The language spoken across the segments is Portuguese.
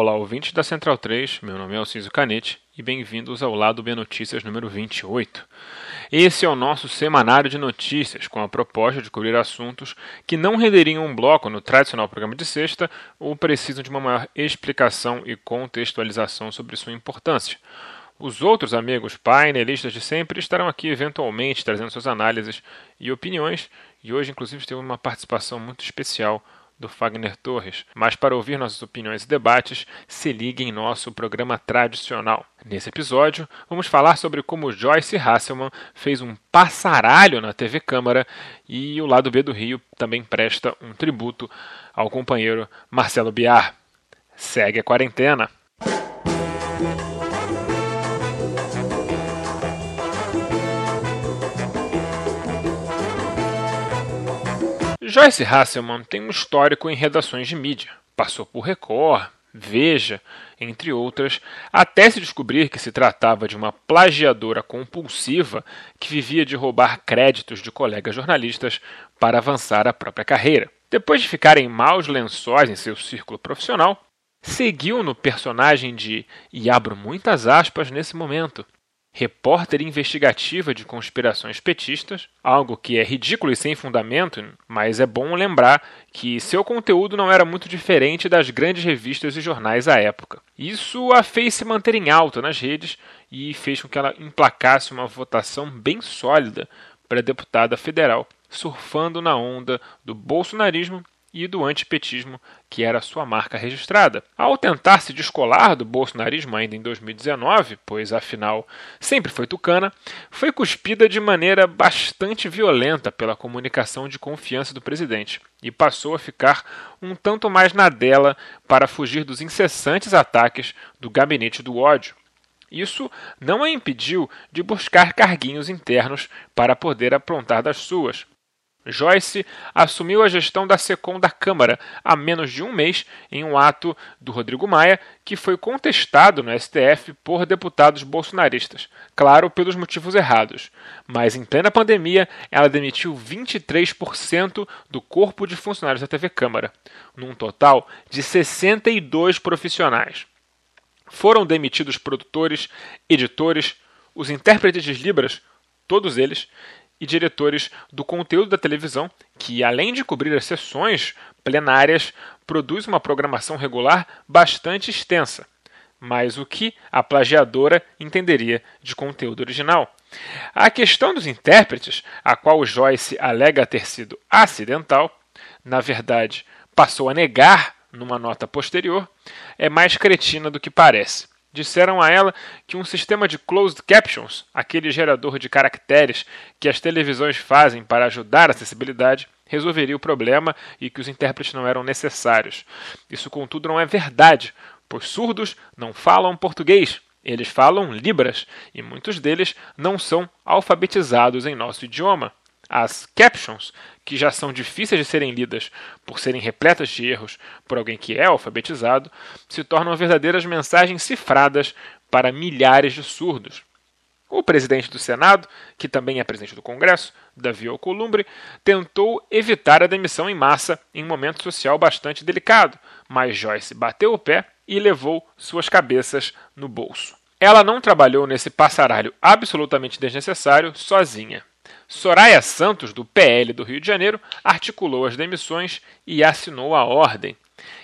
Olá, ouvintes da Central 3, meu nome é Alciso Canete e bem-vindos ao Lado B Notícias número 28. Esse é o nosso semanário de notícias, com a proposta de cobrir assuntos que não renderiam um bloco no tradicional programa de sexta ou precisam de uma maior explicação e contextualização sobre sua importância. Os outros amigos painelistas de sempre estarão aqui eventualmente trazendo suas análises e opiniões, e hoje, inclusive, teve uma participação muito especial do Fagner Torres, mas para ouvir nossas opiniões e debates, se ligue em nosso programa tradicional. Nesse episódio, vamos falar sobre como Joyce Hasselman fez um passaralho na TV Câmara e o lado B do Rio também presta um tributo ao companheiro Marcelo Biar. Segue a quarentena. Joyce Hasselman tem um histórico em redações de mídia. Passou por Record, Veja, entre outras, até se descobrir que se tratava de uma plagiadora compulsiva que vivia de roubar créditos de colegas jornalistas para avançar a própria carreira. Depois de ficar em maus lençóis em seu círculo profissional, seguiu no personagem de, e abro muitas aspas nesse momento, repórter investigativa de conspirações petistas, algo que é ridículo e sem fundamento, mas é bom lembrar que seu conteúdo não era muito diferente das grandes revistas e jornais à época. Isso a fez se manter em alta nas redes e fez com que ela emplacasse uma votação bem sólida para deputada federal, surfando na onda do bolsonarismo e do antipetismo, que era sua marca registrada. Ao tentar se descolar do bolsonarismo ainda em 2019, pois afinal sempre foi tucana, foi cuspida de maneira bastante violenta pela comunicação de confiança do presidente e passou a ficar um tanto mais na dela para fugir dos incessantes ataques do gabinete do ódio. Isso não a impediu de buscar carguinhos internos para poder aprontar das suas, Joyce assumiu a gestão da SECOM da Câmara há menos de um mês em um ato do Rodrigo Maia que foi contestado no STF por deputados bolsonaristas, claro, pelos motivos errados. Mas em plena pandemia, ela demitiu 23% do corpo de funcionários da TV Câmara, num total de 62 profissionais. Foram demitidos produtores, editores, os intérpretes de Libras, todos eles, e diretores do conteúdo da televisão, que, além de cobrir as sessões plenárias, produz uma programação regular bastante extensa. Mas o que a plagiadora entenderia de conteúdo original? A questão dos intérpretes, a qual Joyce alega ter sido acidental, na verdade, passou a negar numa nota posterior, é mais cretina do que parece. Disseram a ela que um sistema de closed captions, aquele gerador de caracteres que as televisões fazem para ajudar a acessibilidade, resolveria o problema e que os intérpretes não eram necessários. Isso, contudo, não é verdade, pois surdos não falam português. Eles falam Libras e muitos deles não são alfabetizados em nosso idioma. As captions, que já são difíceis de serem lidas por serem repletas de erros por alguém que é alfabetizado, se tornam verdadeiras mensagens cifradas para milhares de surdos. O presidente do Senado, que também é presidente do Congresso, Davi Alcolumbre, tentou evitar a demissão em massa em um momento social bastante delicado, mas Joyce bateu o pé e levou suas cabeças no bolso. Ela não trabalhou nesse passaralho absolutamente desnecessário sozinha. Soraya Santos, do PL do Rio de Janeiro, articulou as demissões e assinou a ordem.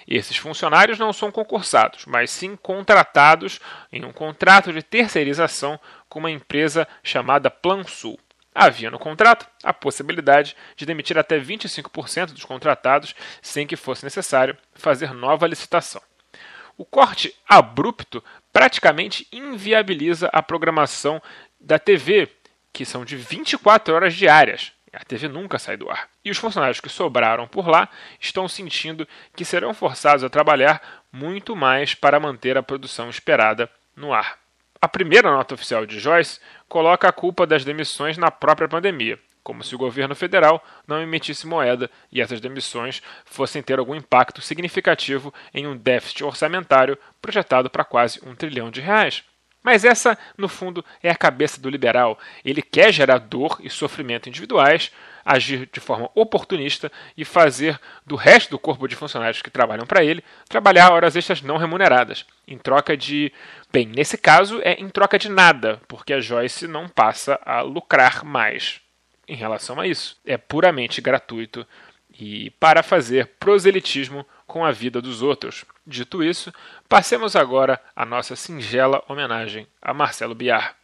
Esses funcionários não são concursados, mas sim contratados em um contrato de terceirização com uma empresa chamada Plansul. Havia no contrato a possibilidade de demitir até 25% dos contratados sem que fosse necessário fazer nova licitação. O corte abrupto praticamente inviabiliza a programação da TV que são de 24 horas diárias. A TV nunca sai do ar. E os funcionários que sobraram por lá estão sentindo que serão forçados a trabalhar muito mais para manter a produção esperada no ar. A primeira nota oficial de Joyce coloca a culpa das demissões na própria pandemia, como se o governo federal não emitisse moeda e essas demissões fossem ter algum impacto significativo em um déficit orçamentário projetado para quase um trilhão de reais. Mas essa, no fundo, é a cabeça do liberal. Ele quer gerar dor e sofrimento individuais agir de forma oportunista e fazer do resto do corpo de funcionários que trabalham para ele trabalhar horas extras não remuneradas, em troca de. Bem, nesse caso é em troca de nada, porque a Joyce não passa a lucrar mais em relação a isso. É puramente gratuito e para fazer proselitismo com a vida dos outros. Dito isso, passemos agora a nossa singela homenagem a Marcelo Biar.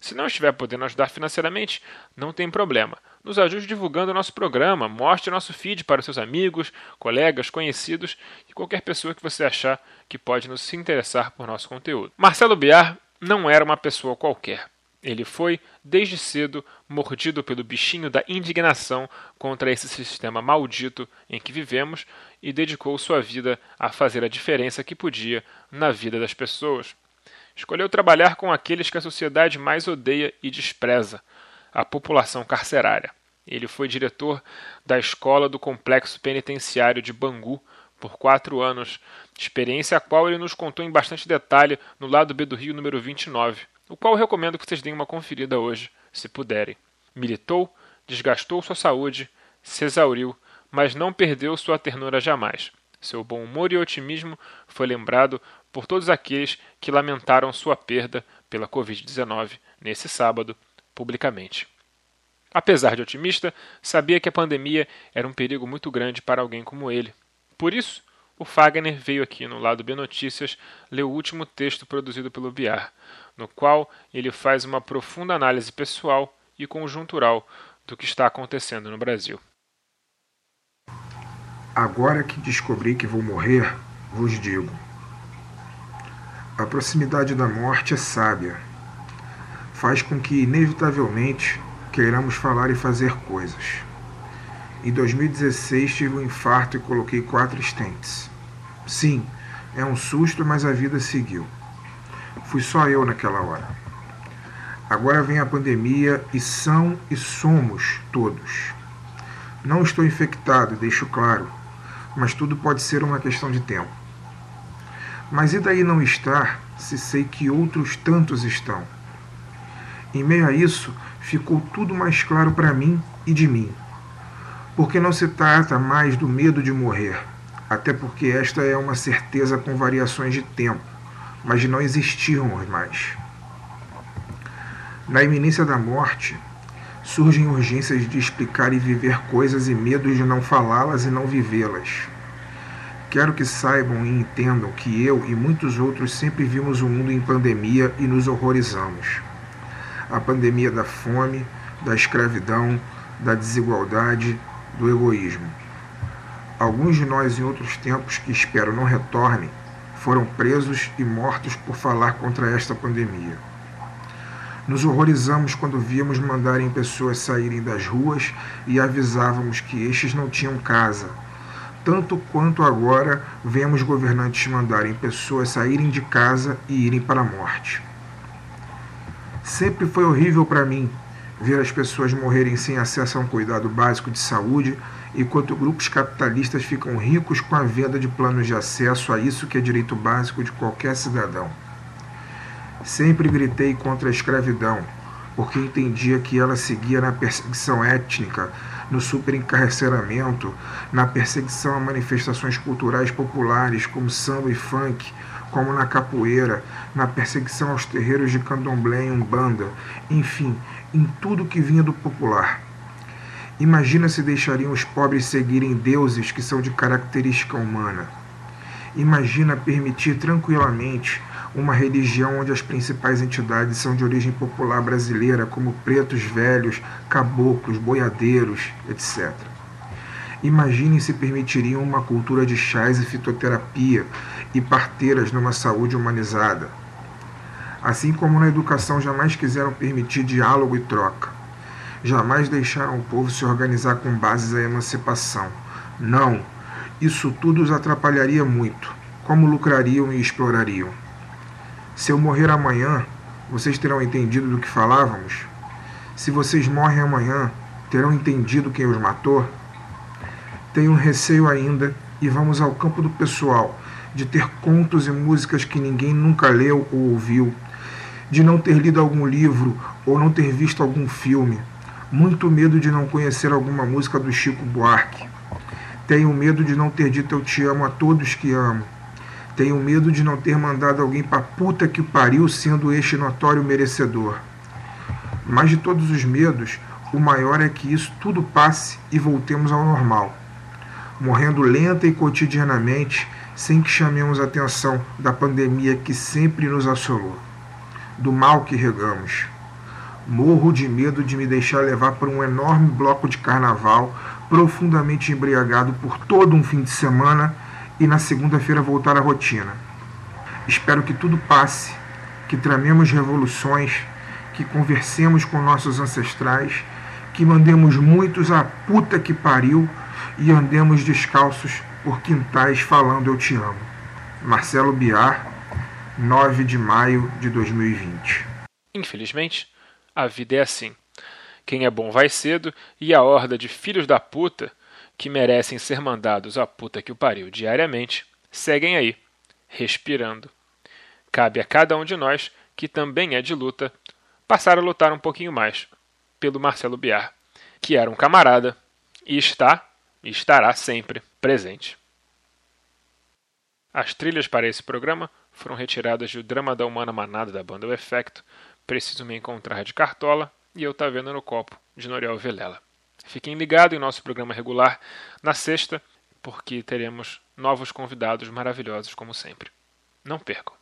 Se não estiver podendo ajudar financeiramente, não tem problema. Nos ajude divulgando o nosso programa, mostre nosso feed para seus amigos, colegas, conhecidos e qualquer pessoa que você achar que pode nos se interessar por nosso conteúdo. Marcelo Biar não era uma pessoa qualquer. Ele foi, desde cedo, mordido pelo bichinho da indignação contra esse sistema maldito em que vivemos e dedicou sua vida a fazer a diferença que podia na vida das pessoas. Escolheu trabalhar com aqueles que a sociedade mais odeia e despreza, a população carcerária. Ele foi diretor da escola do Complexo Penitenciário de Bangu por quatro anos, experiência a qual ele nos contou em bastante detalhe no lado B do Rio número 29, o qual eu recomendo que vocês deem uma conferida hoje, se puderem. Militou, desgastou sua saúde, se exauriu, mas não perdeu sua ternura jamais. Seu bom humor e otimismo foi lembrado por todos aqueles que lamentaram sua perda pela Covid-19 nesse sábado, publicamente. Apesar de otimista, sabia que a pandemia era um perigo muito grande para alguém como ele. Por isso, o Fagner veio aqui no lado B Notícias ler o último texto produzido pelo Biar, no qual ele faz uma profunda análise pessoal e conjuntural do que está acontecendo no Brasil. Agora que descobri que vou morrer, vos digo: a proximidade da morte é sábia. Faz com que, inevitavelmente, queiramos falar e fazer coisas. Em 2016 tive um infarto e coloquei quatro estentes. Sim, é um susto, mas a vida seguiu. Fui só eu naquela hora. Agora vem a pandemia e são e somos todos. Não estou infectado, deixo claro, mas tudo pode ser uma questão de tempo. Mas e daí não estar, se sei que outros tantos estão? Em meio a isso, ficou tudo mais claro para mim e de mim. Porque não se trata mais do medo de morrer, até porque esta é uma certeza com variações de tempo, mas de não existirmos mais. Na iminência da morte, surgem urgências de explicar e viver coisas e medos de não falá-las e não vivê-las. Quero que saibam e entendam que eu e muitos outros sempre vimos o mundo em pandemia e nos horrorizamos. A pandemia da fome, da escravidão, da desigualdade, do egoísmo. Alguns de nós, em outros tempos que espero não retornem, foram presos e mortos por falar contra esta pandemia. Nos horrorizamos quando víamos mandarem pessoas saírem das ruas e avisávamos que estes não tinham casa tanto quanto agora vemos governantes mandarem pessoas saírem de casa e irem para a morte. Sempre foi horrível para mim ver as pessoas morrerem sem acesso a um cuidado básico de saúde, enquanto grupos capitalistas ficam ricos com a venda de planos de acesso a isso que é direito básico de qualquer cidadão. Sempre gritei contra a escravidão, porque entendia que ela seguia na perseguição étnica no superencarceramento, na perseguição a manifestações culturais populares como samba e funk, como na capoeira, na perseguição aos terreiros de candomblé e umbanda, enfim, em tudo que vinha do popular. Imagina se deixariam os pobres seguirem deuses que são de característica humana. Imagina permitir tranquilamente uma religião onde as principais entidades são de origem popular brasileira, como pretos velhos, caboclos, boiadeiros, etc. Imagine se permitiriam uma cultura de chás e fitoterapia e parteiras numa saúde humanizada. Assim como na educação jamais quiseram permitir diálogo e troca. Jamais deixaram o povo se organizar com bases à emancipação. Não, isso tudo os atrapalharia muito. Como lucrariam e explorariam? Se eu morrer amanhã, vocês terão entendido do que falávamos? Se vocês morrem amanhã, terão entendido quem os matou? Tenho receio ainda, e vamos ao campo do pessoal, de ter contos e músicas que ninguém nunca leu ou ouviu, de não ter lido algum livro ou não ter visto algum filme. Muito medo de não conhecer alguma música do Chico Buarque. Tenho medo de não ter dito eu te amo a todos que amo tenho medo de não ter mandado alguém pra puta que pariu sendo este notório merecedor. Mas de todos os medos, o maior é que isso tudo passe e voltemos ao normal, morrendo lenta e cotidianamente, sem que chamemos atenção da pandemia que sempre nos assolou, do mal que regamos. Morro de medo de me deixar levar por um enorme bloco de carnaval, profundamente embriagado por todo um fim de semana e na segunda-feira voltar à rotina. Espero que tudo passe, que tramemos revoluções, que conversemos com nossos ancestrais, que mandemos muitos a puta que pariu e andemos descalços por quintais falando eu te amo. Marcelo Biar, 9 de maio de 2020. Infelizmente, a vida é assim. Quem é bom vai cedo e a horda de filhos da puta que merecem ser mandados à puta que o pariu diariamente, seguem aí, respirando. Cabe a cada um de nós, que também é de luta, passar a lutar um pouquinho mais pelo Marcelo Biar, que era um camarada e está e estará sempre presente. As trilhas para esse programa foram retiradas do Drama da Humana Manada da banda O Efecto, Preciso Me Encontrar de Cartola e Eu Tá Vendo no Copo, de Noriel Vilela. Fiquem ligados em nosso programa regular na sexta, porque teremos novos convidados maravilhosos como sempre. Não percam.